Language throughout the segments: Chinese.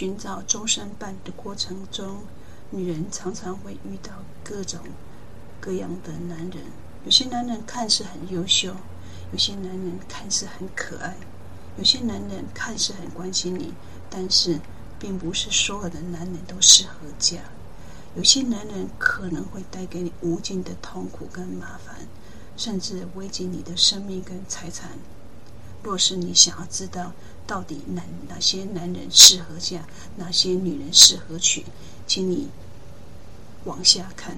寻找终身伴的过程中，女人常常会遇到各种各样的男人。有些男人看似很优秀，有些男人看似很可爱，有些男人看似很关心你，但是并不是所有的男人都适合嫁。有些男人可能会带给你无尽的痛苦跟麻烦，甚至危及你的生命跟财产。若是你想要知道到底哪哪些男人适合嫁，哪些女人适合娶，请你往下看。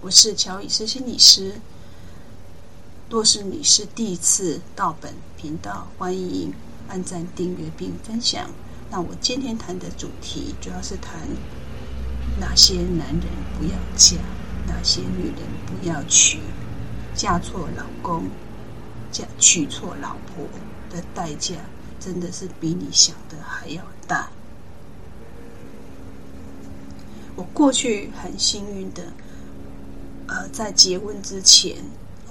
我是乔伊斯心理师。若是你是第一次到本频道，欢迎按赞、订阅并分享。那我今天谈的主题主要是谈哪些男人不要嫁，哪些女人不要娶。嫁错老公、嫁娶错老婆的代价，真的是比你想的还要大。我过去很幸运的。呃，在结婚之前，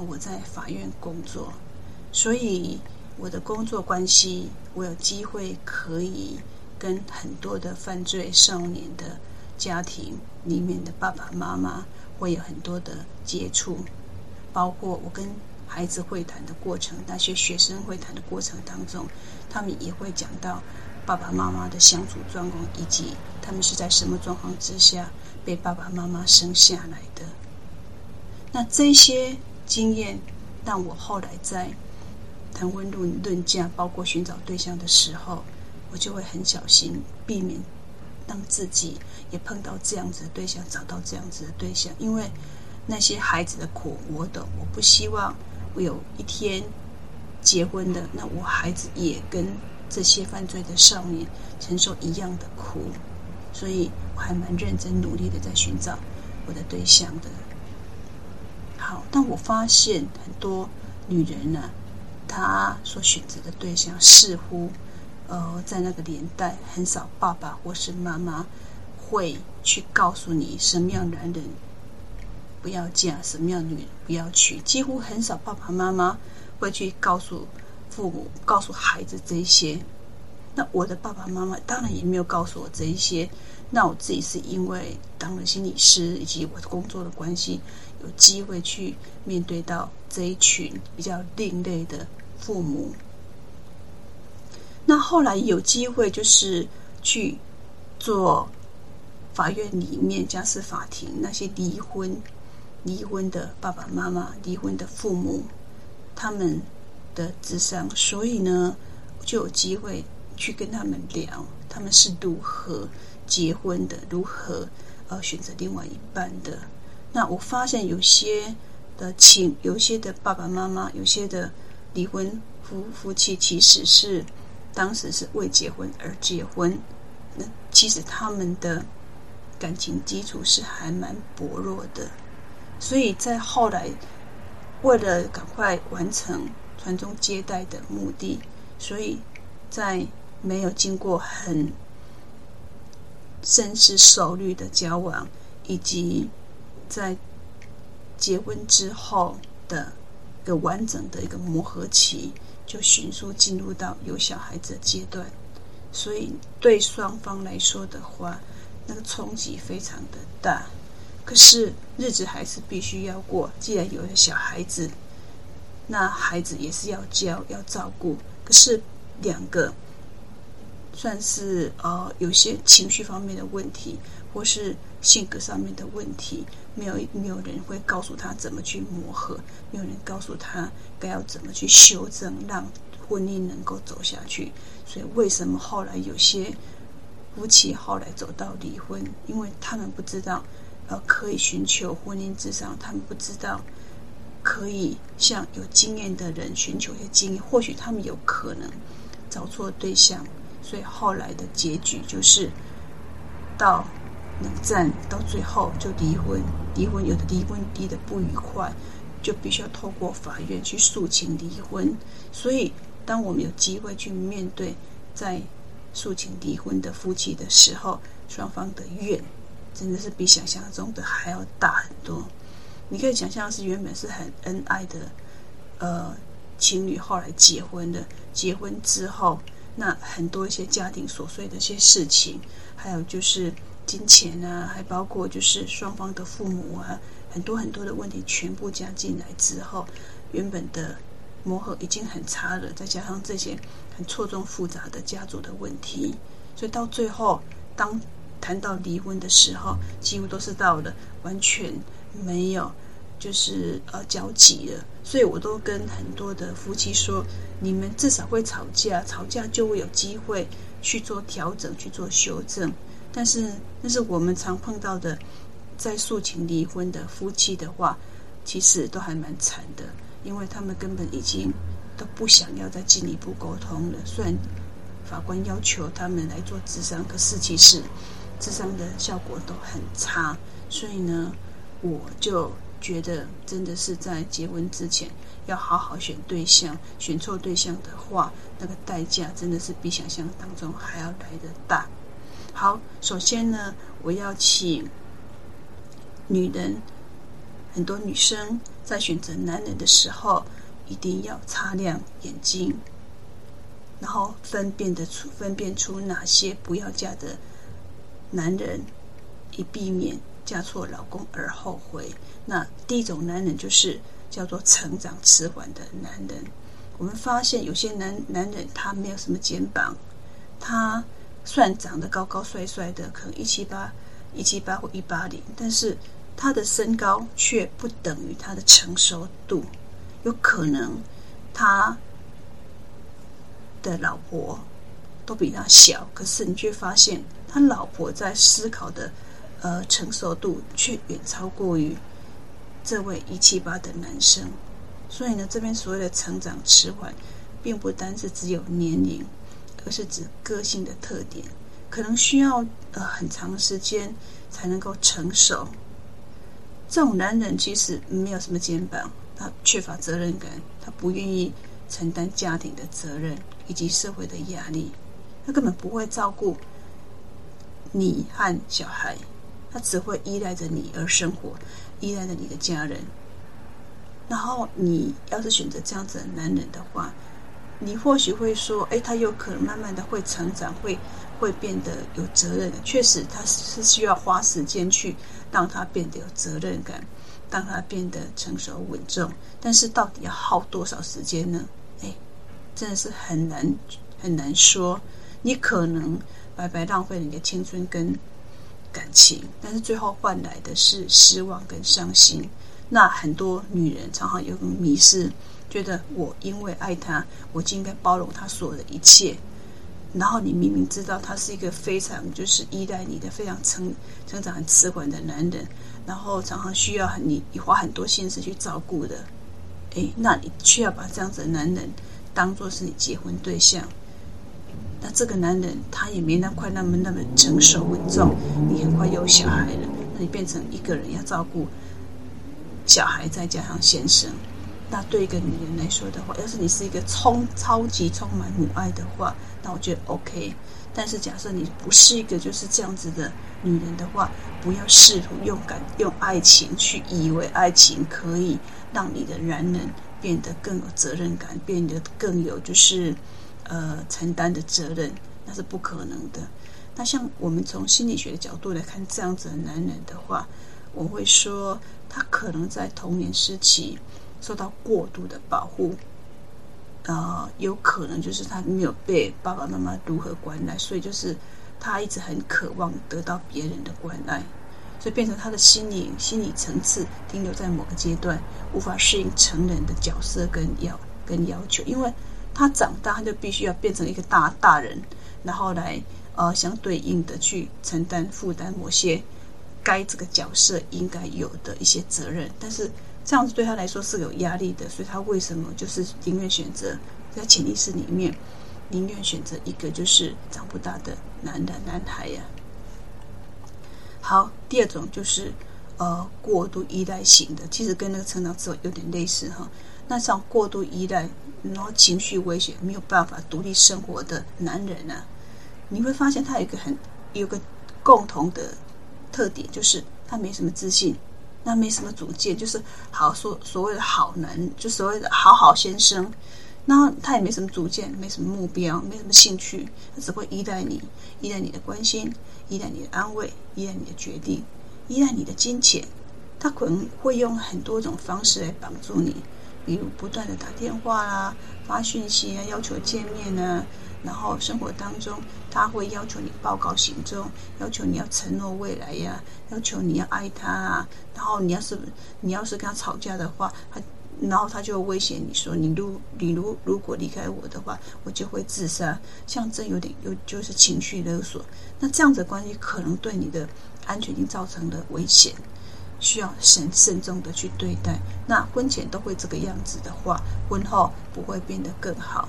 我在法院工作，所以我的工作关系，我有机会可以跟很多的犯罪少年的家庭里面的爸爸妈妈会有很多的接触，包括我跟孩子会谈的过程，那些学生会谈的过程当中，他们也会讲到爸爸妈妈的相处状况，以及他们是在什么状况之下被爸爸妈妈生下来的。那这些经验让我后来在谈婚论论嫁，包括寻找对象的时候，我就会很小心，避免让自己也碰到这样子的对象，找到这样子的对象。因为那些孩子的苦我懂，我不希望会有一天结婚的，那我孩子也跟这些犯罪的少年承受一样的苦，所以我还蛮认真努力的在寻找我的对象的。好，但我发现很多女人呢、她所选择的对象似乎，呃，在那个年代很少爸爸或是妈妈会去告诉你什么样男人不要嫁，什么样女人不要去，几乎很少爸爸妈妈会去告诉父母、告诉孩子这一些。那我的爸爸妈妈当然也没有告诉我这一些。那我自己是因为当了心理师以及我的工作的关系，有机会去面对到这一群比较另类的父母。那后来有机会就是去做法院里面家事法庭那些离婚、离婚的爸爸妈妈、离婚的父母他们的智商，所以呢就有机会去跟他们聊，他们是如何。结婚的如何呃选择另外一半的？那我发现有些的亲，有些的爸爸妈妈，有些的离婚夫夫妻，其实是当时是为结婚而结婚。那其实他们的感情基础是还蛮薄弱的，所以在后来为了赶快完成传宗接代的目的，所以在没有经过很深思熟虑的交往，以及在结婚之后的一个完整的一个磨合期，就迅速进入到有小孩子的阶段。所以对双方来说的话，那个冲击非常的大。可是日子还是必须要过，既然有了小孩子，那孩子也是要教要照顾。可是两个。算是呃有些情绪方面的问题，或是性格上面的问题，没有没有人会告诉他怎么去磨合，没有人告诉他该要怎么去修正，让婚姻能够走下去。所以为什么后来有些夫妻后来走到离婚？因为他们不知道呃可以寻求婚姻之上，他们不知道可以向有经验的人寻求一些经验，或许他们有可能找错对象。所以后来的结局就是，到冷战到最后就离婚。离婚有的离婚离得不愉快，就必须要透过法院去诉请离婚。所以当我们有机会去面对在诉请离婚的夫妻的时候，双方的怨真的是比想象中的还要大很多。你可以想象是原本是很恩爱的呃情侣，后来结婚的，结婚之后。那很多一些家庭琐碎的一些事情，还有就是金钱啊，还包括就是双方的父母啊，很多很多的问题全部加进来之后，原本的磨合已经很差了，再加上这些很错综复杂的家族的问题，所以到最后，当谈到离婚的时候，几乎都是到了完全没有。就是呃交集了，所以我都跟很多的夫妻说，你们至少会吵架，吵架就会有机会去做调整，去做修正。但是，但是我们常碰到的，在诉请离婚的夫妻的话，其实都还蛮惨的，因为他们根本已经都不想要再进一步沟通了。虽然法官要求他们来做智商，可是其实智商的效果都很差。所以呢，我就。觉得真的是在结婚之前要好好选对象，选错对象的话，那个代价真的是比想象当中还要来得大。好，首先呢，我要请女人，很多女生在选择男人的时候，一定要擦亮眼睛，然后分辨得出，分辨出哪些不要嫁的男人，以避免。嫁错老公而后悔，那第一种男人就是叫做成长迟缓的男人。我们发现有些男男人他没有什么肩膀，他算长得高高帅帅的，可能一七八、一七八或一八零，但是他的身高却不等于他的成熟度。有可能他的老婆都比他小，可是你却发现他老婆在思考的。呃，成熟度却远超过于这位一七八的男生，所以呢，这边所谓的成长迟缓，并不单是只有年龄，而是指个性的特点，可能需要呃很长时间才能够成熟。这种男人其实没有什么肩膀，他缺乏责任感，他不愿意承担家庭的责任以及社会的压力，他根本不会照顾你和小孩。他只会依赖着你而生活，依赖着你的家人。然后你要是选择这样子的男人的话，你或许会说：“哎，他有可能慢慢的会成长，会会变得有责任。确实，他是需要花时间去让他变得有责任感，让他变得成熟稳重。但是到底要耗多少时间呢？哎，真的是很难很难说。你可能白白浪费了你的青春跟。”感情，但是最后换来的是失望跟伤心。那很多女人常常有个迷思，觉得我因为爱他，我就应该包容他所有的一切。然后你明明知道他是一个非常就是依赖你的、非常成成长很迟缓的男人，然后常常需要你你花很多心思去照顾的。诶，那你却要把这样子的男人当做是你结婚对象。那这个男人他也没那么快那么那么成熟稳重，你很快有小孩了，那你变成一个人要照顾小孩，再加上先生，那对一个女人来说的话，要是你是一个充超级充满母爱的话，那我觉得 OK。但是假设你不是一个就是这样子的女人的话，不要试图用感用爱情去以为爱情可以让你的男人变得更有责任感，变得更有就是。呃，承担的责任那是不可能的。那像我们从心理学的角度来看，这样子的男人的话，我会说他可能在童年时期受到过度的保护，呃，有可能就是他没有被爸爸妈妈如何关爱，所以就是他一直很渴望得到别人的关爱，所以变成他的心理心理层次停留在某个阶段，无法适应成人的角色跟要跟要求，因为。他长大，他就必须要变成一个大大人，然后来呃相对应的去承担负担某些该这个角色应该有的一些责任。但是这样子对他来说是有压力的，所以他为什么就是宁愿选择在潜意识里面宁愿选择一个就是长不大的男的男孩呀？好，第二种就是呃过度依赖型的，其实跟那个成长之后有点类似哈。那像过度依赖。然后情绪危险，没有办法独立生活的男人啊，你会发现他有一个很有个共同的特点，就是他没什么自信，那没什么主见，就是好所所谓的好男，就所谓的好好先生，那他也没什么主见，没什么目标，没什么兴趣，他只会依赖你，依赖你的关心，依赖你的安慰，依赖你的决定，依赖你的金钱。他可能会用很多种方式来帮助你，比如不断的打电话啊、发讯息啊、要求见面啊。然后生活当中，他会要求你报告行踪，要求你要承诺未来呀，要求你要爱他啊。然后你要是你要是跟他吵架的话，他。然后他就威胁你说：“你如你如如果离开我的话，我就会自杀。”像这有点有就是情绪勒索。那这样子的关系可能对你的安全性造成了危险，需要慎慎重的去对待。那婚前都会这个样子的话，婚后不会变得更好，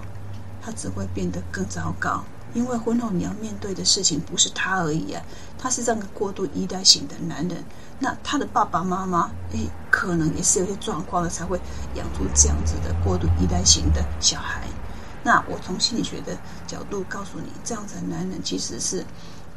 他只会变得更糟糕。因为婚后你要面对的事情不是他而已啊，他是这样个过度依赖型的男人。那他的爸爸妈妈，诶，可能也是有些状况的，才会养出这样子的过度依赖型的小孩。那我从心理学的角度告诉你，这样子的男人其实是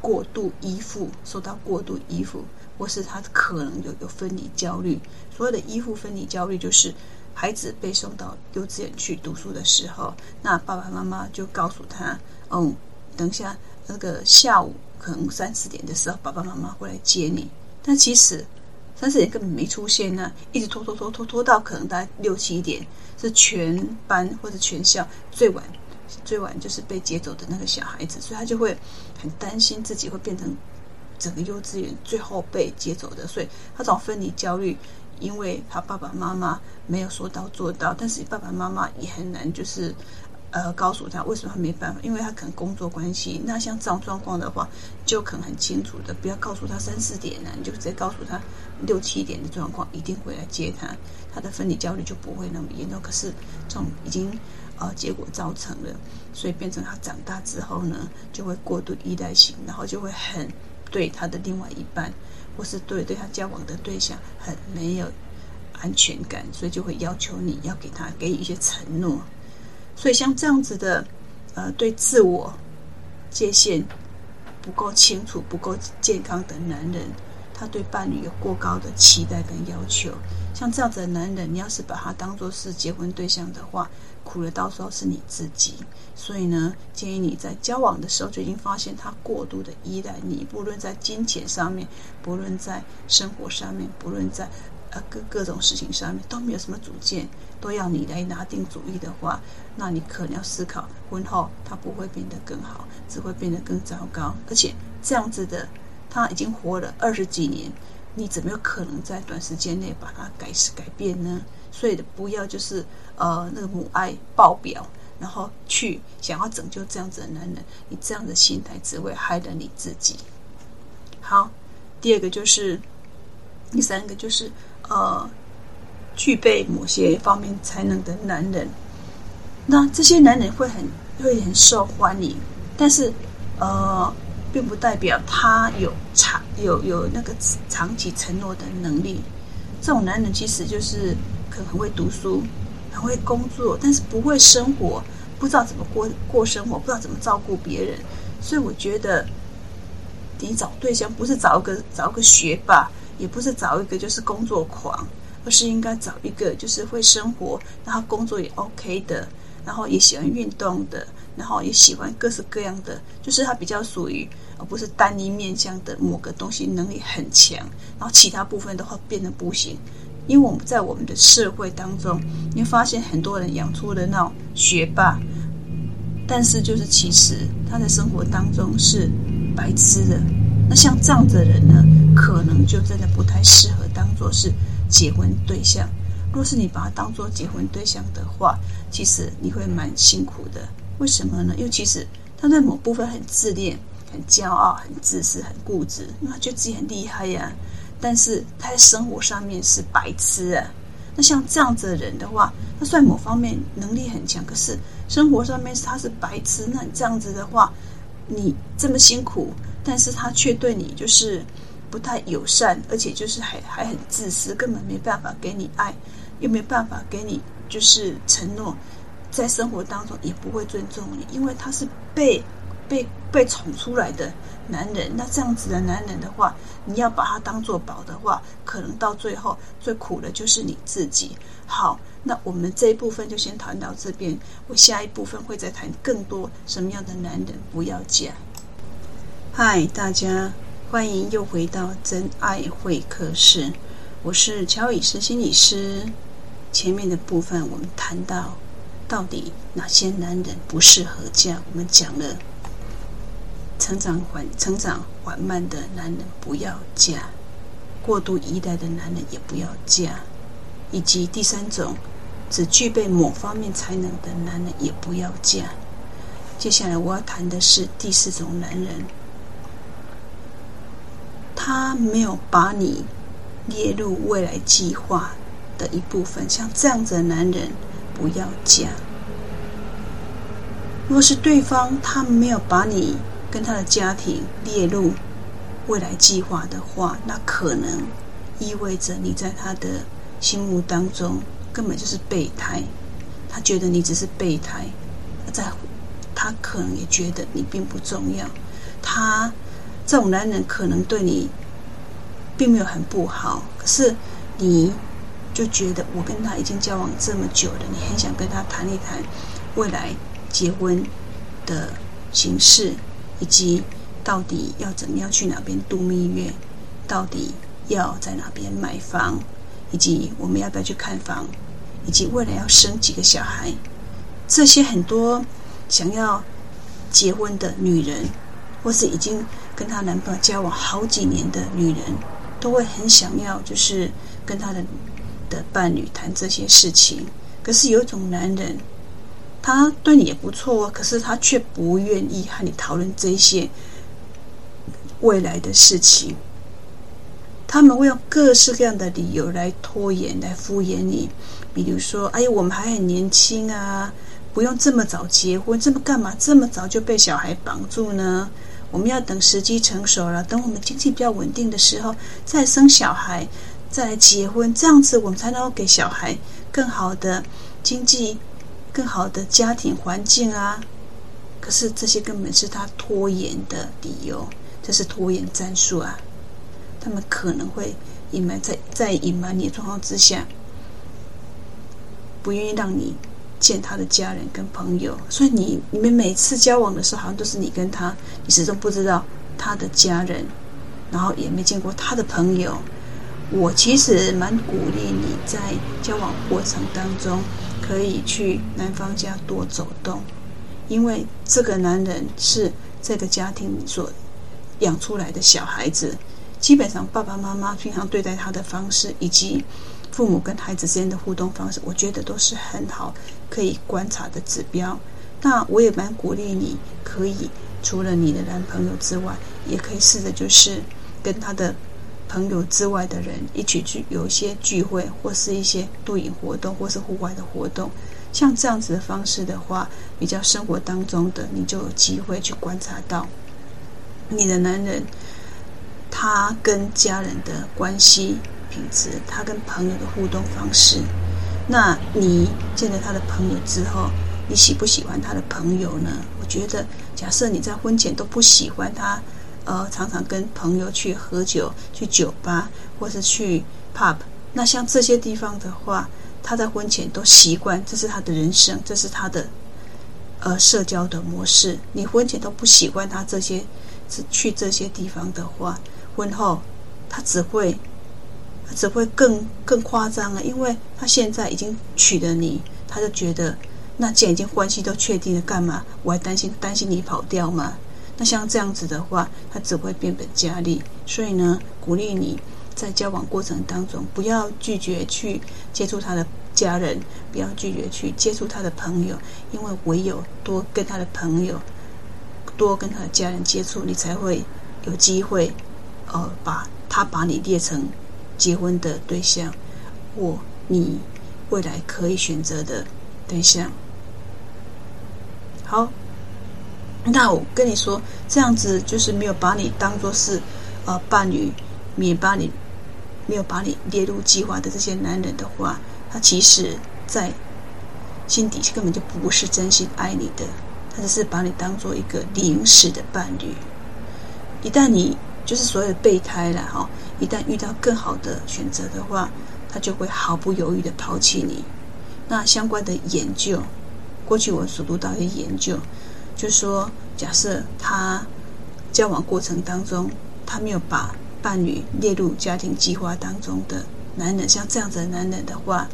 过度依附，受到过度依附，或是他可能有有分离焦虑。所谓的依附分离焦虑，就是孩子被送到幼稚园去读书的时候，那爸爸妈妈就告诉他，嗯。等一下，那个下午可能三四点的时候，爸爸妈妈会来接你。但其实三四点根本没出现呢，一直拖拖拖拖拖到可能大概六七点，是全班或者全校最晚最晚就是被接走的那个小孩子，所以他就会很担心自己会变成整个幼稚园最后被接走的，所以他这种分离焦虑，因为他爸爸妈妈没有说到做到，但是爸爸妈妈也很难就是。呃，告诉他为什么他没办法，因为他可能工作关系。那像这种状况的话，就可能很清楚的，不要告诉他三四点呢，你就直接告诉他六七点的状况，一定会来接他，他的分离焦虑就不会那么严重。可是这种已经呃结果造成了，所以变成他长大之后呢，就会过度依赖型，然后就会很对他的另外一半，或是对对他交往的对象很没有安全感，所以就会要求你要给他给予一些承诺。所以像这样子的，呃，对自我界限不够清楚、不够健康的男人，他对伴侣有过高的期待跟要求。像这样子的男人，你要是把他当作是结婚对象的话，苦的到时候是你自己。所以呢，建议你在交往的时候就已经发现他过度的依赖你，不论在金钱上面，不论在生活上面，不论在。呃，各各种事情上面都没有什么主见，都要你来拿定主意的话，那你可能要思考，婚后他不会变得更好，只会变得更糟糕。而且这样子的，他已经活了二十几年，你怎么有可能在短时间内把他改改变呢？所以不要就是呃那个母爱爆表，然后去想要拯救这样子的男人，你这样的心态只会害了你自己。好，第二个就是，第三个就是。呃，具备某些方面才能的男人，那这些男人会很会很受欢迎，但是呃，并不代表他有长有有那个长期承诺的能力。这种男人其实就是可能很会读书，很会工作，但是不会生活，不知道怎么过过生活，不知道怎么照顾别人。所以我觉得，你找对象不是找一个找一个学霸。也不是找一个就是工作狂，而是应该找一个就是会生活，然后工作也 OK 的，然后也喜欢运动的，然后也喜欢各式各样的，就是他比较属于而不是单一面向的某个东西能力很强，然后其他部分的话变得不行。因为我们在我们的社会当中，你会发现很多人养出了那种学霸，但是就是其实他在生活当中是白痴的。那像这样的人呢，可能就真的不太适合当做是结婚对象。若是你把他当做结婚对象的话，其实你会蛮辛苦的。为什么呢？因为其实他在某部分很自恋、很骄傲、很自私、很固执，因为他觉得自己很厉害呀。但是他在生活上面是白痴啊。那像这样子的人的话，他虽然某方面能力很强，可是生活上面他是白痴。那你这样子的话，你这么辛苦。但是他却对你就是不太友善，而且就是还还很自私，根本没办法给你爱，又没办法给你就是承诺，在生活当中也不会尊重你，因为他是被被被宠出来的男人，那这样子的男人的话，你要把他当做宝的话，可能到最后最苦的就是你自己。好，那我们这一部分就先谈到这边，我下一部分会再谈更多什么样的男人不要嫁。嗨，大家欢迎又回到真爱会客室，我是乔伊斯心理师。前面的部分我们谈到。到底哪些男人不适合嫁？我们讲了，成长缓成长缓慢的男人不要嫁，过度依赖的男人也不要嫁，以及第三种，只具备某方面才能的男人也不要嫁。接下来我要谈的是第四种男人，他没有把你列入未来计划的一部分，像这样子的男人。不要嫁。若是对方他没有把你跟他的家庭列入未来计划的话，那可能意味着你在他的心目当中根本就是备胎。他觉得你只是备胎，在乎他可能也觉得你并不重要。他这种男人可能对你并没有很不好，可是你。就觉得我跟他已经交往这么久了，你很想跟他谈一谈未来结婚的形式，以及到底要怎么样去哪边度蜜月，到底要在哪边买房，以及我们要不要去看房，以及未来要生几个小孩，这些很多想要结婚的女人，或是已经跟她男朋友交往好几年的女人，都会很想要，就是跟她的。的伴侣谈这些事情，可是有一种男人，他对你也不错，可是他却不愿意和你讨论这些未来的事情。他们会用各式各样的理由来拖延、来敷衍你，比如说：“哎，我们还很年轻啊，不用这么早结婚，这么干嘛？这么早就被小孩绑住呢？我们要等时机成熟了，等我们经济比较稳定的时候再生小孩。”再来结婚，这样子我们才能够给小孩更好的经济、更好的家庭环境啊。可是这些根本是他拖延的理由，这是拖延战术啊。他们可能会隐瞒在在隐瞒你的状况之下，不愿意让你见他的家人跟朋友。所以你你们每次交往的时候，好像都是你跟他，你始终不知道他的家人，然后也没见过他的朋友。我其实蛮鼓励你在交往过程当中，可以去男方家多走动，因为这个男人是这个家庭所养出来的小孩子，基本上爸爸妈妈平常对待他的方式，以及父母跟孩子之间的互动方式，我觉得都是很好可以观察的指标。那我也蛮鼓励你，可以除了你的男朋友之外，也可以试着就是跟他的。朋友之外的人一起去有一些聚会，或是一些露营活动，或是户外的活动，像这样子的方式的话，比较生活当中的，你就有机会去观察到你的男人他跟家人的关系品质，他跟朋友的互动方式。那你见了他的朋友之后，你喜不喜欢他的朋友呢？我觉得，假设你在婚前都不喜欢他。呃，常常跟朋友去喝酒、去酒吧，或是去 pub。那像这些地方的话，他在婚前都习惯，这是他的人生，这是他的呃社交的模式。你婚前都不喜欢他这些，去这些地方的话，婚后他只会他只会更更夸张了，因为他现在已经娶了你，他就觉得，那既然已经关系都确定了，干嘛我还担心担心你跑掉吗？那像这样子的话，他只会变本加厉。所以呢，鼓励你在交往过程当中，不要拒绝去接触他的家人，不要拒绝去接触他的朋友，因为唯有多跟他的朋友，多跟他的家人接触，你才会有机会，呃，把他把你列成结婚的对象，或你未来可以选择的对象。好。那我跟你说，这样子就是没有把你当做是呃伴侣，没把你没有把你列入计划的这些男人的话，他其实在心底根本就不是真心爱你的，他只是把你当做一个临时的伴侣。一旦你就是所有备胎了哈，一旦遇到更好的选择的话，他就会毫不犹豫的抛弃你。那相关的研究，过去我所读到的研究，就说，假设他交往过程当中，他没有把伴侣列入家庭计划当中的男人，像这样子的男人的话，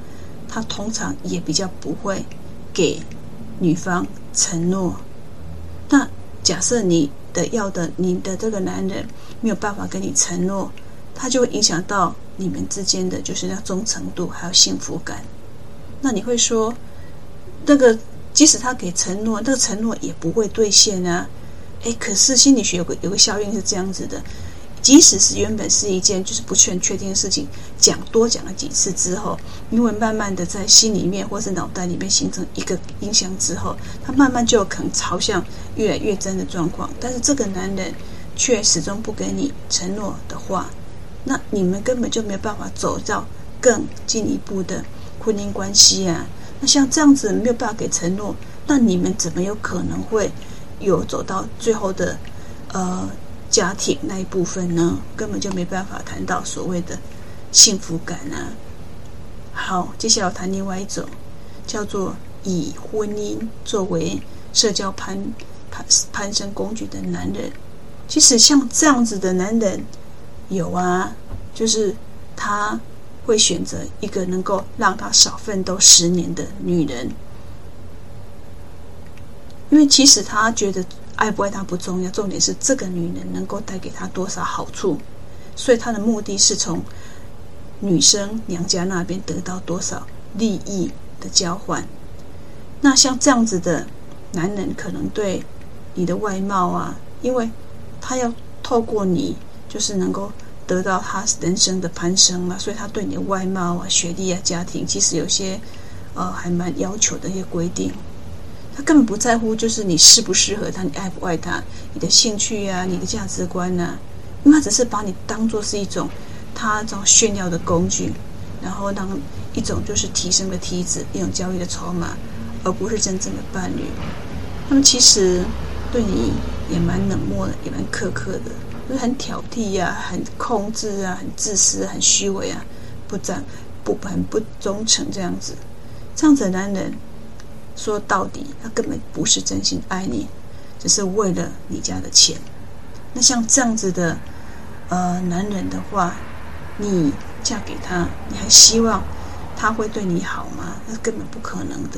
他通常也比较不会给女方承诺。那假设你的要的你的这个男人没有办法跟你承诺，他就会影响到你们之间的就是那忠诚度还有幸福感。那你会说，那个即使他给承诺，那个承诺也不会兑现啊？诶，可是心理学有个有个效应是这样子的。即使是原本是一件就是不确确定的事情，讲多讲了几次之后，因为慢慢的在心里面或是脑袋里面形成一个印象之后，他慢慢就可能朝向越来越真的状况。但是这个男人却始终不给你承诺的话，那你们根本就没有办法走到更进一步的婚姻关系啊。那像这样子没有办法给承诺，那你们怎么有可能会有走到最后的呃？家庭那一部分呢，根本就没办法谈到所谓的幸福感啊。好，接下来我谈另外一种，叫做以婚姻作为社交攀攀攀升工具的男人。其实像这样子的男人有啊，就是他会选择一个能够让他少奋斗十年的女人，因为其实他觉得。爱不爱他不重要，重点是这个女人能够带给他多少好处，所以他的目的是从女生娘家那边得到多少利益的交换。那像这样子的男人，可能对你的外貌啊，因为他要透过你，就是能够得到他人生的攀升嘛，所以他对你的外貌啊、学历啊、家庭，其实有些呃还蛮要求的一些规定。他根本不在乎，就是你适不适合他，你爱不爱他，你的兴趣呀、啊，你的价值观呐、因为他只是把你当做是一种他这种炫耀的工具，然后当一种就是提升的梯子，一种交易的筹码，而不是真正的伴侣。他们其实对你也蛮冷漠的，也蛮苛刻的，就是很挑剔呀、很控制啊，很自私，很虚伪啊，不赞不很不忠诚这样子，这样子的男人。说到底，他根本不是真心爱你，只是为了你家的钱。那像这样子的呃男人的话，你嫁给他，你还希望他会对你好吗？那根本不可能的。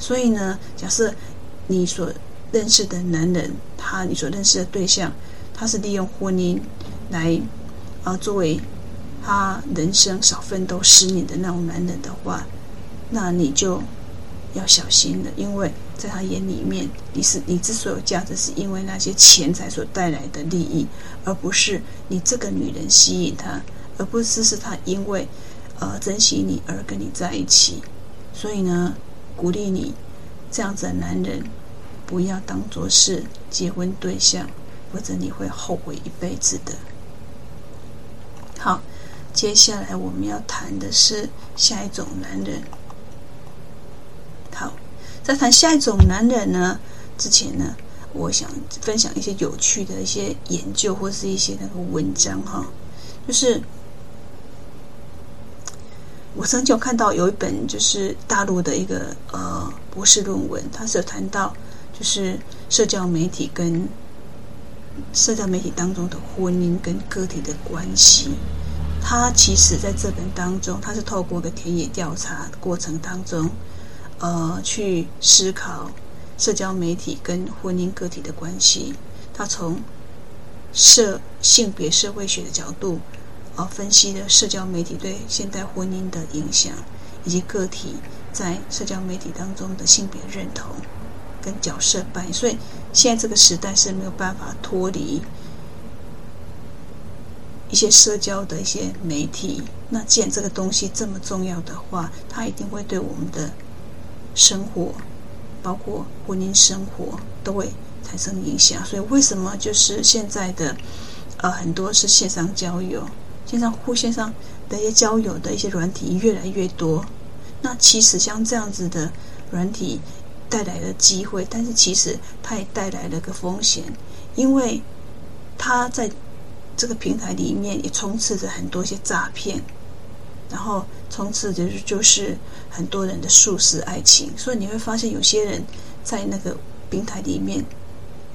所以呢，假设你所认识的男人，他你所认识的对象，他是利用婚姻来啊、作为他人生少奋斗十年的那种男人的话，那你就。要小心了，因为在他眼里面，你是你之所以有价值，是因为那些钱财所带来的利益，而不是你这个女人吸引他，而不是是他因为呃珍惜你而跟你在一起。所以呢，鼓励你这样子的男人不要当做是结婚对象，否则你会后悔一辈子的。好，接下来我们要谈的是下一种男人。好，在谈下一种男人呢之前呢，我想分享一些有趣的一些研究或是一些那个文章哈。就是我曾经有看到有一本就是大陆的一个呃博士论文，它是有谈到就是社交媒体跟社交媒体当中的婚姻跟个体的关系。它其实在这本当中，它是透过个田野调查过程当中。呃，去思考社交媒体跟婚姻个体的关系。他从社性别社会学的角度，呃，分析了社交媒体对现代婚姻的影响，以及个体在社交媒体当中的性别认同跟角色扮演。所以，现在这个时代是没有办法脱离一些社交的一些媒体。那既然这个东西这么重要的话，它一定会对我们的。生活，包括婚姻生活，都会产生影响。所以，为什么就是现在的呃很多是线上交友，线上互线上的一些交友的一些软体越来越多？那其实像这样子的软体，带来了机会，但是其实它也带来了个风险，因为它在这个平台里面也充斥着很多一些诈骗，然后充斥着就是很多人的速食爱情，所以你会发现有些人在那个平台里面，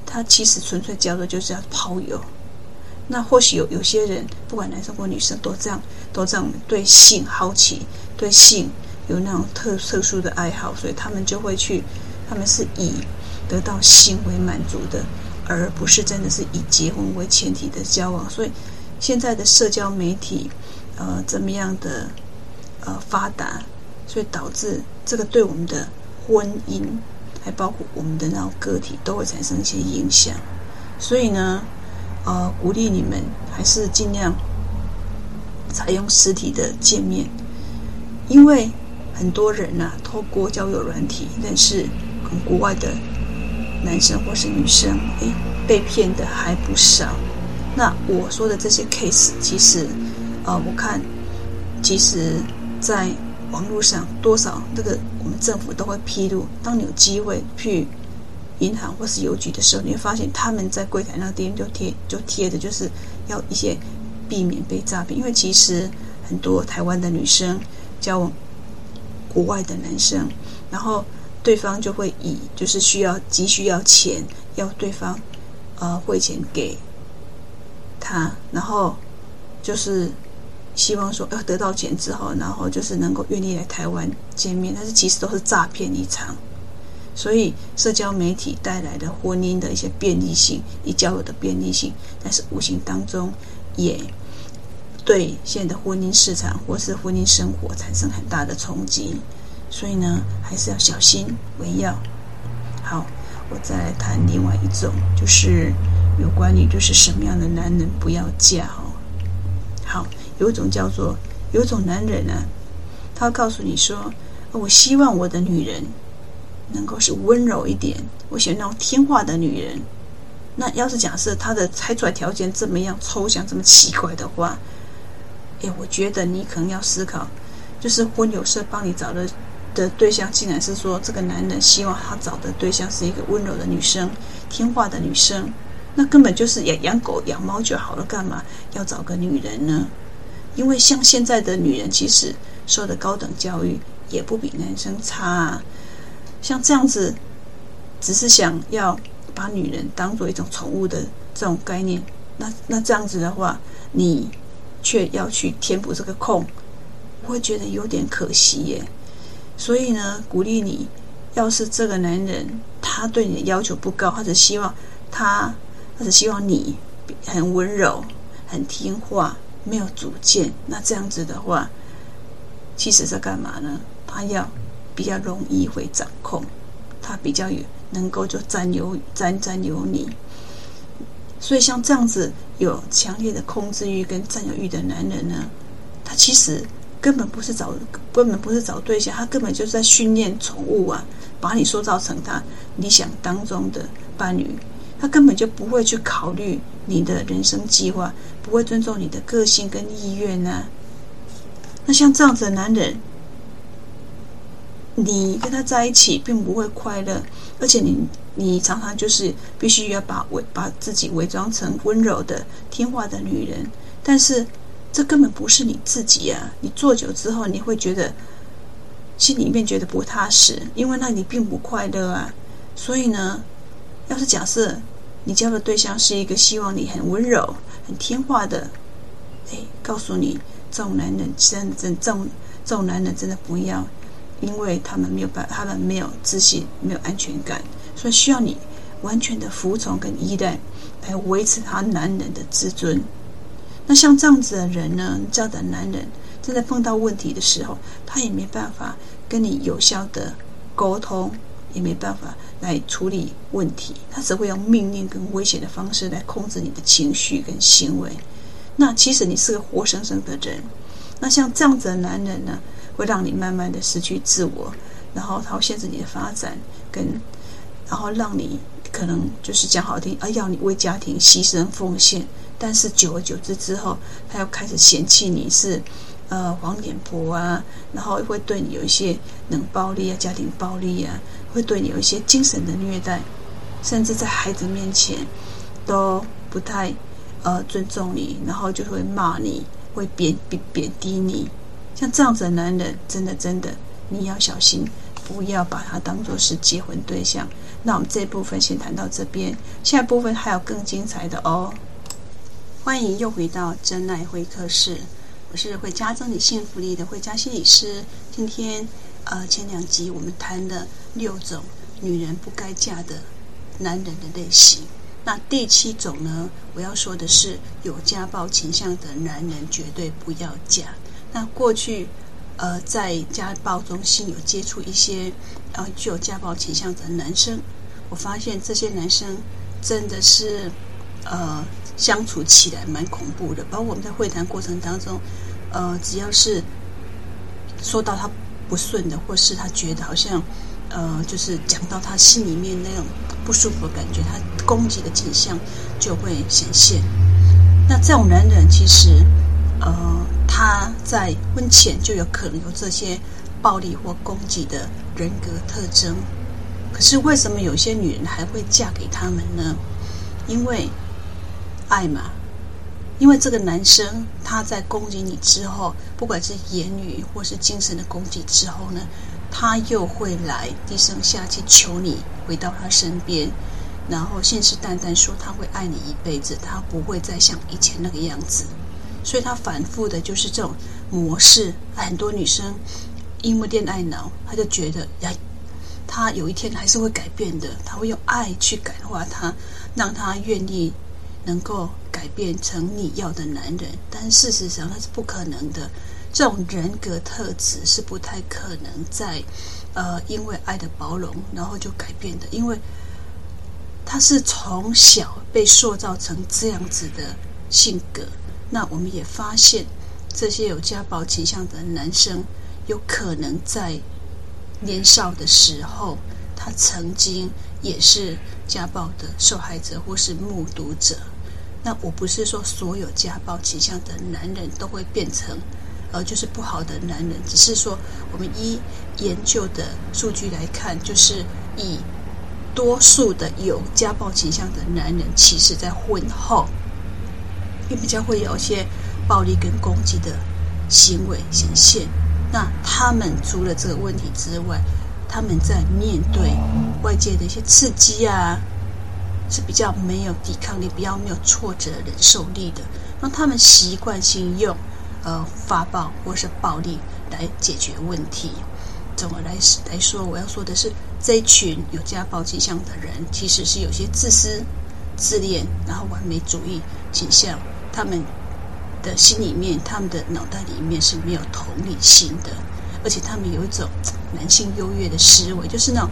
他其实纯粹交的就是要抛友。那或许有有些人，不管男生或女生，都这样，都这样对性好奇，对性有那种特特殊的爱好，所以他们就会去，他们是以得到性为满足的，而不是真的是以结婚为前提的交往。所以现在的社交媒体，呃，怎么样的呃发达，所以导致这个对我们的婚姻，还包括我们的那种个体，都会产生一些影响。所以呢。呃，鼓励你们还是尽量采用实体的见面，因为很多人呐、啊，透过交友软体认识国外的男生或是女生，诶，被骗的还不少。那我说的这些 case，其实，呃，我看，其实，在网络上多少这个我们政府都会披露，当你有机会去。银行或是邮局的时候，你会发现他们在柜台那边就贴就贴的，就是要一些避免被诈骗。因为其实很多台湾的女生交往国外的男生，然后对方就会以就是需要急需要钱，要对方呃汇钱给他，然后就是希望说要得到钱之后，然后就是能够愿意来台湾见面，但是其实都是诈骗一场。所以，社交媒体带来的婚姻的一些便利性，以交友的便利性，但是无形当中也对现在的婚姻市场或是婚姻生活产生很大的冲击。所以呢，还是要小心为要。好，我再来谈另外一种，就是有关于就是什么样的男人不要嫁哦。好，有一种叫做有一种男人呢、啊，他告诉你说：“我希望我的女人。”能够是温柔一点，我喜欢那种听话的女人。那要是假设他的猜出来条件这么样抽象、这么奇怪的话，哎，我觉得你可能要思考，就是婚友社帮你找的的对象，竟然是说这个男人希望他找的对象是一个温柔的女生、听话的女生，那根本就是养养狗、养猫就好了，干嘛要找个女人呢？因为像现在的女人，其实受的高等教育也不比男生差啊。像这样子，只是想要把女人当做一种宠物的这种概念，那那这样子的话，你却要去填补这个空，我会觉得有点可惜耶。所以呢，鼓励你，要是这个男人他对你的要求不高，他只希望他，他只希望你很温柔、很听话、没有主见，那这样子的话，其实是干嘛呢？他要。比较容易会掌控，他比较有能够就占有占占有你，所以像这样子有强烈的控制欲跟占有欲的男人呢，他其实根本不是找根本不是找对象，他根本就是在训练宠物啊，把你塑造成他理想当中的伴侣，他根本就不会去考虑你的人生计划，不会尊重你的个性跟意愿呢、那像这样子的男人。你跟他在一起并不会快乐，而且你你常常就是必须要把伪把自己伪装成温柔的听话的女人，但是这根本不是你自己啊！你做久之后，你会觉得心里面觉得不踏实，因为那你并不快乐啊。所以呢，要是假设你交的对象是一个希望你很温柔、很听话的，哎，告诉你这种男人真真这种这种男人真的不要。因为他们没有办，他们没有自信，没有安全感，所以需要你完全的服从跟依赖来维持他男人的自尊。那像这样子的人呢，这样的男人真的碰到问题的时候，他也没办法跟你有效的沟通，也没办法来处理问题，他只会用命令跟威胁的方式来控制你的情绪跟行为。那其实你是个活生生的人。那像这样子的男人呢，会让你慢慢的失去自我，然后他会限制你的发展，跟然后让你可能就是讲好听，啊，要你为家庭牺牲奉献，但是久而久之之后，他又开始嫌弃你是呃黄脸婆啊，然后会对你有一些冷暴力啊、家庭暴力啊，会对你有一些精神的虐待，甚至在孩子面前都不太呃尊重你，然后就会骂你，会贬贬贬低你。像这样子的男人，真的真的你要小心，不要把他当做是结婚对象。那我们这一部分先谈到这边，下一部分还有更精彩的哦。欢迎又回到真爱会客室，我是会加增你幸福力的会家心理师。今天呃前两集我们谈了六种女人不该嫁的男人的类型，那第七种呢，我要说的是有家暴倾向的男人绝对不要嫁。那过去呃在家暴中心有接触一些呃具有家暴倾向的男生，我发现这些男生真的是呃。相处起来蛮恐怖的，包括我们在会谈过程当中，呃，只要是说到他不顺的，或是他觉得好像，呃，就是讲到他心里面那种不舒服的感觉，他攻击的倾向就会显现。那这种男人其实，呃，他在婚前就有可能有这些暴力或攻击的人格特征。可是为什么有些女人还会嫁给他们呢？因为爱嘛，因为这个男生他在攻击你之后，不管是言语或是精神的攻击之后呢，他又会来低声下气求你回到他身边，然后信誓旦旦说他会爱你一辈子，他不会再像以前那个样子，所以他反复的就是这种模式。很多女生因为恋爱脑，他就觉得呀，他有一天还是会改变的，他会用爱去感化他，让他愿意。能够改变成你要的男人，但事实上那是不可能的。这种人格特质是不太可能在呃，因为爱的包容，然后就改变的。因为他是从小被塑造成这样子的性格。那我们也发现，这些有家暴倾向的男生，有可能在年少的时候，他曾经也是家暴的受害者或是目睹者。那我不是说所有家暴倾向的男人都会变成，呃，就是不好的男人，只是说我们依研究的数据来看，就是以多数的有家暴倾向的男人，其实在婚后也比较会有一些暴力跟攻击的行为显现。那他们除了这个问题之外，他们在面对外界的一些刺激啊。是比较没有抵抗力，比较没有挫折忍受力的，那他们习惯性用呃发暴或是暴力来解决问题。总的来来说，我要说的是，这一群有家暴倾向的人，其实是有些自私、自恋，然后完美主义倾向。他们的心里面，他们的脑袋里面是没有同理心的，而且他们有一种 男性优越的思维，就是那种。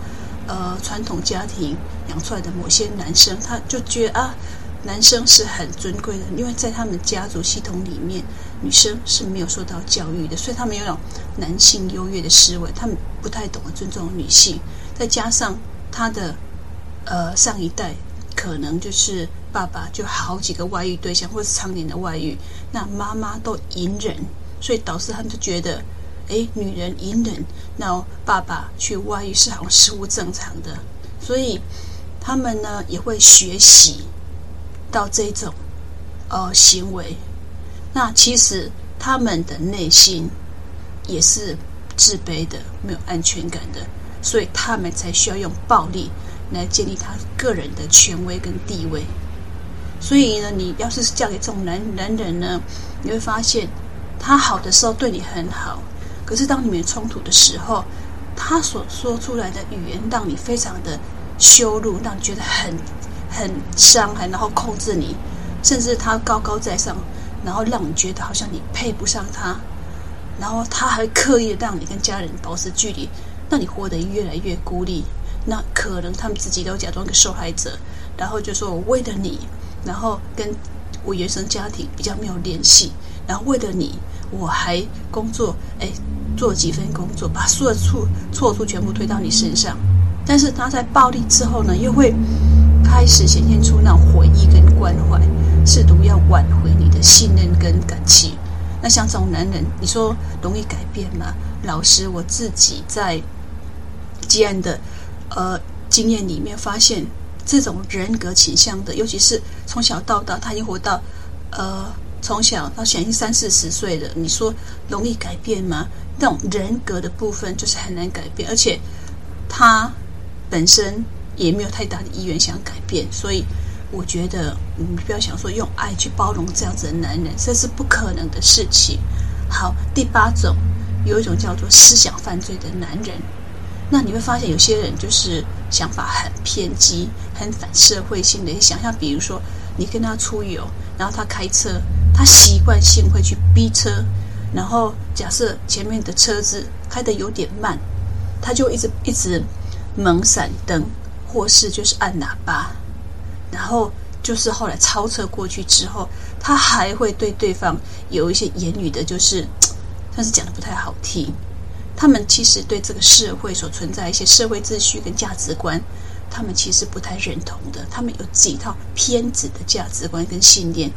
呃，传统家庭养出来的某些男生，他就觉得啊，男生是很尊贵的，因为在他们家族系统里面，女生是没有受到教育的，所以他们有种男性优越的思维，他们不太懂得尊重女性。再加上他的呃上一代可能就是爸爸就好几个外遇对象，或是常年的外遇，那妈妈都隐忍，所以导致他们就觉得。诶，女人隐忍，那爸爸去外遇是好像事物正常的，所以他们呢也会学习到这种呃行为。那其实他们的内心也是自卑的，没有安全感的，所以他们才需要用暴力来建立他个人的权威跟地位。所以呢，你要是嫁给这种男男人呢，你会发现他好的时候对你很好。可是，当你们冲突的时候，他所说出来的语言让你非常的羞辱，让你觉得很很伤害，然后控制你，甚至他高高在上，然后让你觉得好像你配不上他，然后他还刻意让你跟家人保持距离，让你活得越来越孤立。那可能他们自己都假装个受害者，然后就说我为了你，然后跟我原生家庭比较没有联系，然后为了你。我还工作，哎，做几份工作，把所有的错错处全部推到你身上。但是他在暴力之后呢，又会开始显现出那种回忆跟关怀，试图要挽回你的信任跟感情。那像这种男人，你说容易改变吗？老师，我自己在接案的呃经验里面发现，这种人格倾向的，尤其是从小到大，他已经活到呃从小到现在三四十岁了，你说容易改变吗？那种人格的部分就是很难改变，而且他本身也没有太大的意愿想改变，所以我觉得你不要想说用爱去包容这样子的男人，这是不可能的事情。好，第八种有一种叫做思想犯罪的男人，那你会发现有些人就是想法很偏激、很反社会性的一些想象，比如说你跟他出游，然后他开车，他习惯性会去逼车。然后假设前面的车子开得有点慢，他就一直一直猛闪灯，或是就是按喇叭，然后就是后来超车过去之后，他还会对对方有一些言语的，就是但是讲的不太好听。他们其实对这个社会所存在一些社会秩序跟价值观，他们其实不太认同的。他们有几套偏执的价值观跟信念，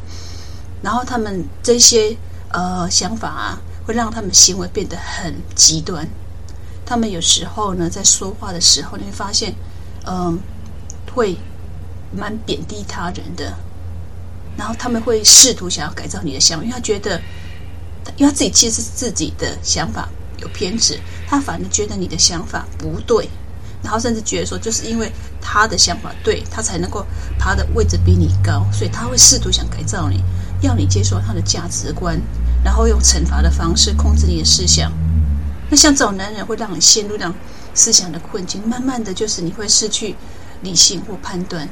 然后他们这些。呃，想法啊，会让他们行为变得很极端。他们有时候呢，在说话的时候，你会发现，嗯、会蛮贬低他人的。然后他们会试图想要改造你的想法，因为他觉得，因为他自己其实自己的想法有偏执，他反而觉得你的想法不对。然后甚至觉得说，就是因为他的想法对，他才能够爬的位置比你高，所以他会试图想改造你。要你接受他的价值观，然后用惩罚的方式控制你的思想。那像这种男人会让你陷入那种思想的困境，慢慢的就是你会失去理性或判断，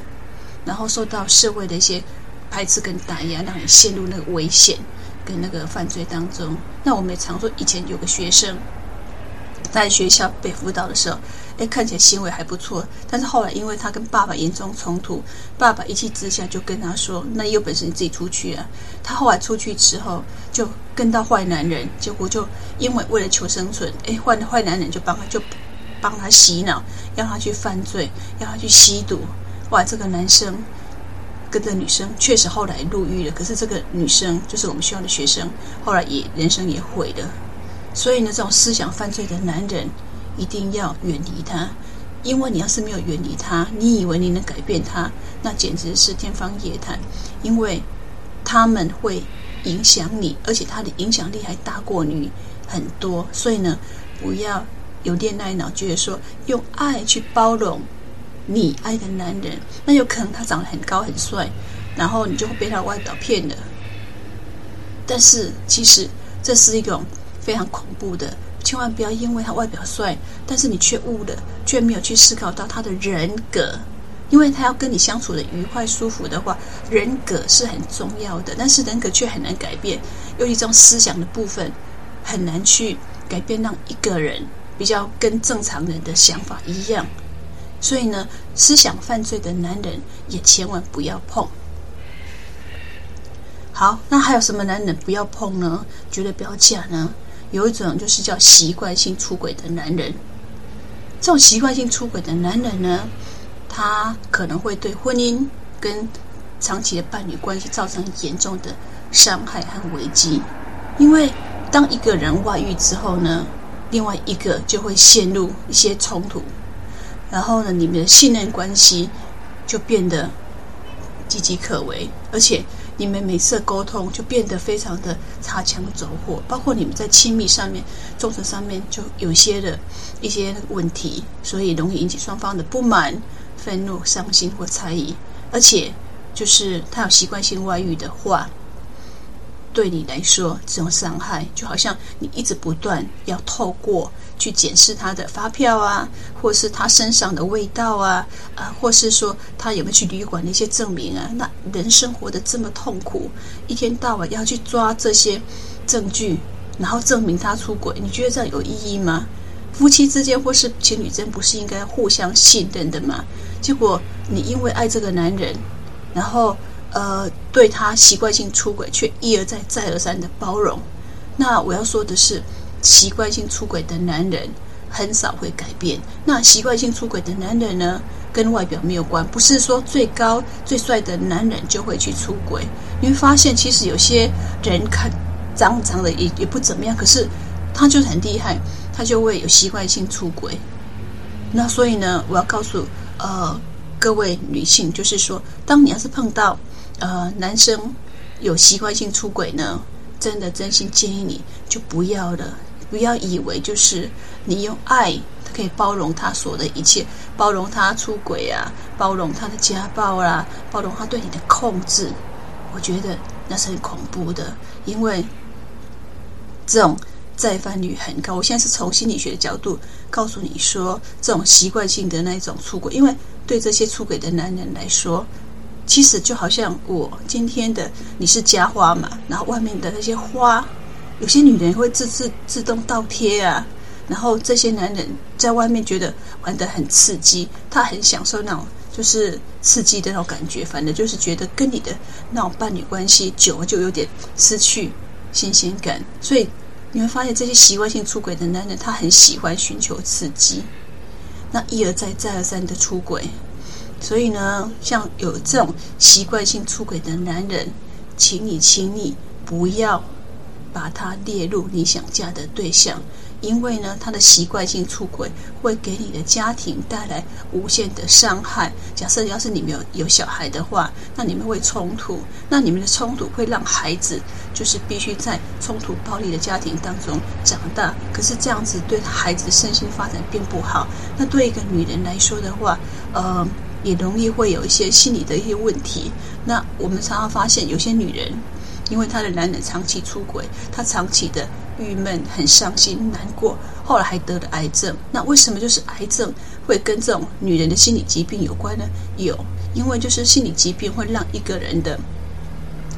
然后受到社会的一些排斥跟打压，让你陷入那个危险跟那个犯罪当中。那我们也常说，以前有个学生在学校被辅导的时候。哎，看起来行为还不错，但是后来因为他跟爸爸严重冲突，爸爸一气之下就跟他说：“那你有本事你自己出去啊！”他后来出去之后，就跟到坏男人，结果就因为为了求生存，哎，坏坏男人就帮他就帮他洗脑，让他去犯罪，让他去吸毒。哇，这个男生跟这女生确实后来入狱了，可是这个女生就是我们学校的学生，后来也人生也毁了。所以呢，这种思想犯罪的男人。一定要远离他，因为你要是没有远离他，你以为你能改变他，那简直是天方夜谭。因为他们会影响你，而且他的影响力还大过你很多。所以呢，不要有恋爱脑，觉得说用爱去包容你爱的男人，那有可能他长得很高很帅，然后你就会被他外表骗了。但是其实这是一种非常恐怖的。千万不要因为他外表帅，但是你却误了，却没有去思考到他的人格。因为他要跟你相处的愉快舒服的话，人格是很重要的。但是人格却很难改变，有一种思想的部分很难去改变，让一个人比较跟正常人的想法一样。所以呢，思想犯罪的男人也千万不要碰。好，那还有什么男人不要碰呢？绝对不要嫁呢？有一种就是叫习惯性出轨的男人，这种习惯性出轨的男人呢，他可能会对婚姻跟长期的伴侣关系造成严重的伤害和危机。因为当一个人外遇之后呢，另外一个就会陷入一些冲突，然后呢，你们的信任关系就变得岌岌可危，而且。你们每次沟通就变得非常的擦枪走火，包括你们在亲密上面、忠诚上面就有些的一些问题，所以容易引起双方的不满、愤怒、伤心或猜疑。而且，就是他有习惯性外遇的话。对你来说，这种伤害就好像你一直不断要透过去检视他的发票啊，或是他身上的味道啊，啊，或是说他有没有去旅馆的一些证明啊。那人生活得这么痛苦，一天到晚要去抓这些证据，然后证明他出轨，你觉得这样有意义吗？夫妻之间或是情侣间不是应该互相信任的吗？结果你因为爱这个男人，然后。呃，对他习惯性出轨，却一而再、再而三的包容。那我要说的是，习惯性出轨的男人很少会改变。那习惯性出轨的男人呢，跟外表没有关，不是说最高最帅的男人就会去出轨。你会发现，其实有些人看长长的也也不怎么样，可是他就是很厉害，他就会有习惯性出轨。那所以呢，我要告诉呃各位女性，就是说，当你要是碰到呃男生有习惯性出轨呢，真的真心建议你就不要了，不要以为就是你用爱他可以包容他所的一切，包容他出轨啊，包容他的家暴啦、啊，包容他对你的控制。我觉得那是很恐怖的，因为这种。再犯率很高。我现在是从心理学的角度告诉你说，这种习惯性的那种出轨，因为对这些出轨的男人来说，其实就好像我今天的你是家花嘛，然后外面的那些花，有些女人会自自自动倒贴啊，然后这些男人在外面觉得玩得很刺激，他很享受那种就是刺激的那种感觉，反正就是觉得跟你的那种伴侣关系久了就有点失去新鲜感，所以。你会发现这些习惯性出轨的男人，他很喜欢寻求刺激，那一而再、再而三的出轨。所以呢，像有这种习惯性出轨的男人，请你，请你不要把他列入你想嫁的对象。因为呢，他的习惯性出轨会给你的家庭带来无限的伤害。假设要是你们有有小孩的话，那你们会冲突，那你们的冲突会让孩子就是必须在冲突暴力的家庭当中长大。可是这样子对孩子的身心发展并不好。那对一个女人来说的话，呃，也容易会有一些心理的一些问题。那我们常常发现，有些女人因为她的男人长期出轨，她长期的。郁闷、很伤心、难过，后来还得了癌症。那为什么就是癌症会跟这种女人的心理疾病有关呢？有，因为就是心理疾病会让一个人的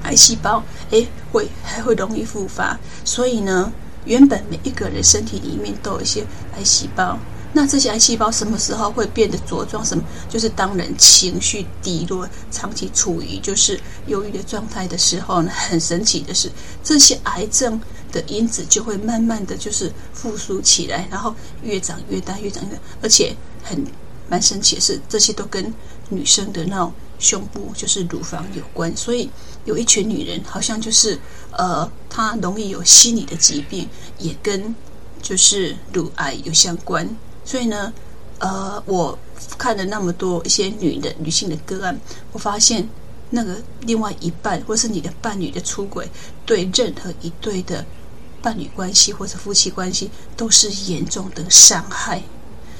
癌细胞，诶，会还会容易复发。所以呢，原本每一个人身体里面都有一些癌细胞。那这些癌细胞什么时候会变得茁壮？什么？就是当人情绪低落、长期处于就是忧郁的状态的时候呢，很神奇的是，这些癌症的因子就会慢慢的就是复苏起来，然后越长越大，越长越大，而且很蛮神奇的是，这些都跟女生的那种胸部就是乳房有关。所以有一群女人好像就是呃，她容易有心理的疾病，也跟就是 乳癌有相关。所以呢，呃，我看了那么多一些女的女性的个案，我发现那个另外一半或是你的伴侣的出轨，对任何一对的伴侣关系或者夫妻关系都是严重的伤害。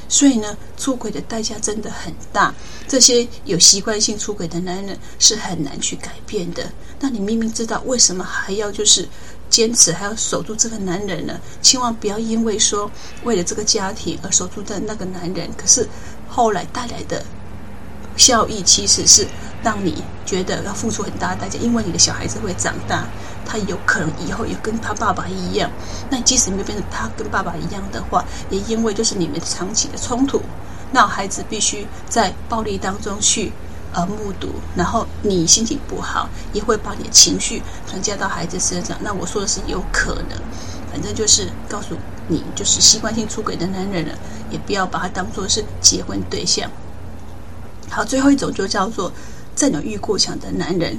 所以呢，出轨的代价真的很大。这些有习惯性出轨的男人是很难去改变的。那你明明知道为什么还要就是？坚持还要守住这个男人呢，千万不要因为说为了这个家庭而守住的那个男人，可是后来带来的效益其实是让你觉得要付出很大的代价，因为你的小孩子会长大，他有可能以后也跟他爸爸一样。那即使没变成他跟爸爸一样的话，也因为就是你们长期的冲突，那孩子必须在暴力当中去。而目睹，然后你心情不好，也会把你的情绪转嫁到孩子身上。那我说的是有可能，反正就是告诉你，就是习惯性出轨的男人了，也不要把他当做是结婚对象。好，最后一种就叫做占有欲过强的男人。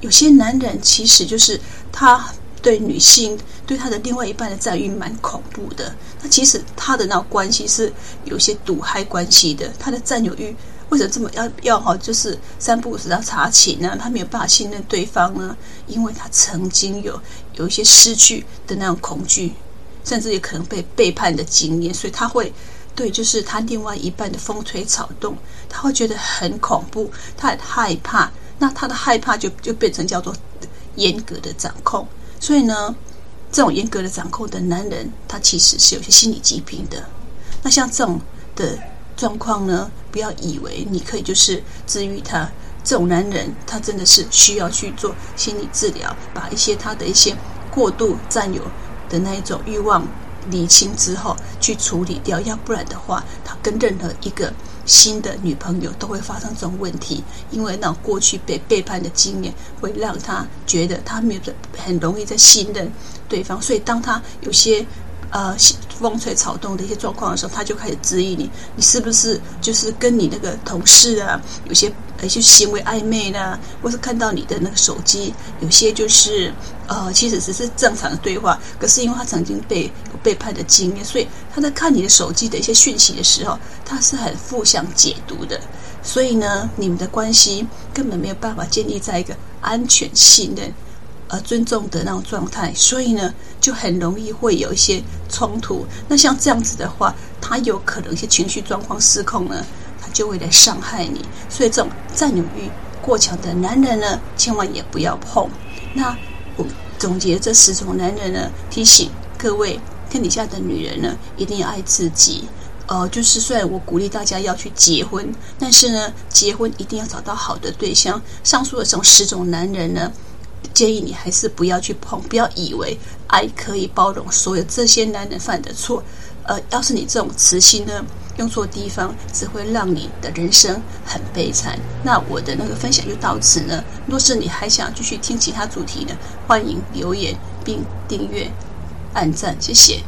有些男人其实就是他对女性，对他的另外一半的占有欲蛮恐怖的。那其实他的那关系是有些毒害关系的，他的占有欲。为什么这么要要哈？就是三不五时要查寝呢？他没有办法信任对方呢？因为他曾经有有一些失去的那种恐惧，甚至也可能被背叛的经验，所以他会对就是他另外一半的风吹草动，他会觉得很恐怖，他很害怕。那他的害怕就就变成叫做严格的掌控。所以呢，这种严格的掌控的男人，他其实是有些心理疾病的。那像这种的。状况呢，不要以为你可以就是治愈他。这种男人，他真的是需要去做心理治疗，把一些他的一些过度占有的那一种欲望理清之后去处理掉。要不然的话，他跟任何一个新的女朋友都会发生这种问题，因为那过去被背叛的经验会让他觉得他没有很容易在信任对方。所以当他有些呃风吹草动的一些状况的时候，他就开始质疑你，你是不是就是跟你那个同事啊，有些有些行为暧昧啦，或是看到你的那个手机，有些就是呃，其实只是正常的对话，可是因为他曾经被有背叛的经验，所以他在看你的手机的一些讯息的时候，他是很负向解读的，所以呢，你们的关系根本没有办法建立在一个安全信任。呃，尊重的那种状态，所以呢，就很容易会有一些冲突。那像这样子的话，他有可能一些情绪状况失控呢，他就会来伤害你。所以这种占有欲过强的男人呢，千万也不要碰。那我总结这十种男人呢，提醒各位天底下的女人呢，一定要爱自己。呃，就是虽然我鼓励大家要去结婚，但是呢，结婚一定要找到好的对象。上述的这种十种男人呢。建议你还是不要去碰，不要以为爱可以包容所有这些男人犯的错。呃，要是你这种慈心呢，用错地方，只会让你的人生很悲惨。那我的那个分享就到此呢。若是你还想继续听其他主题呢，欢迎留言并订阅、按赞，谢谢。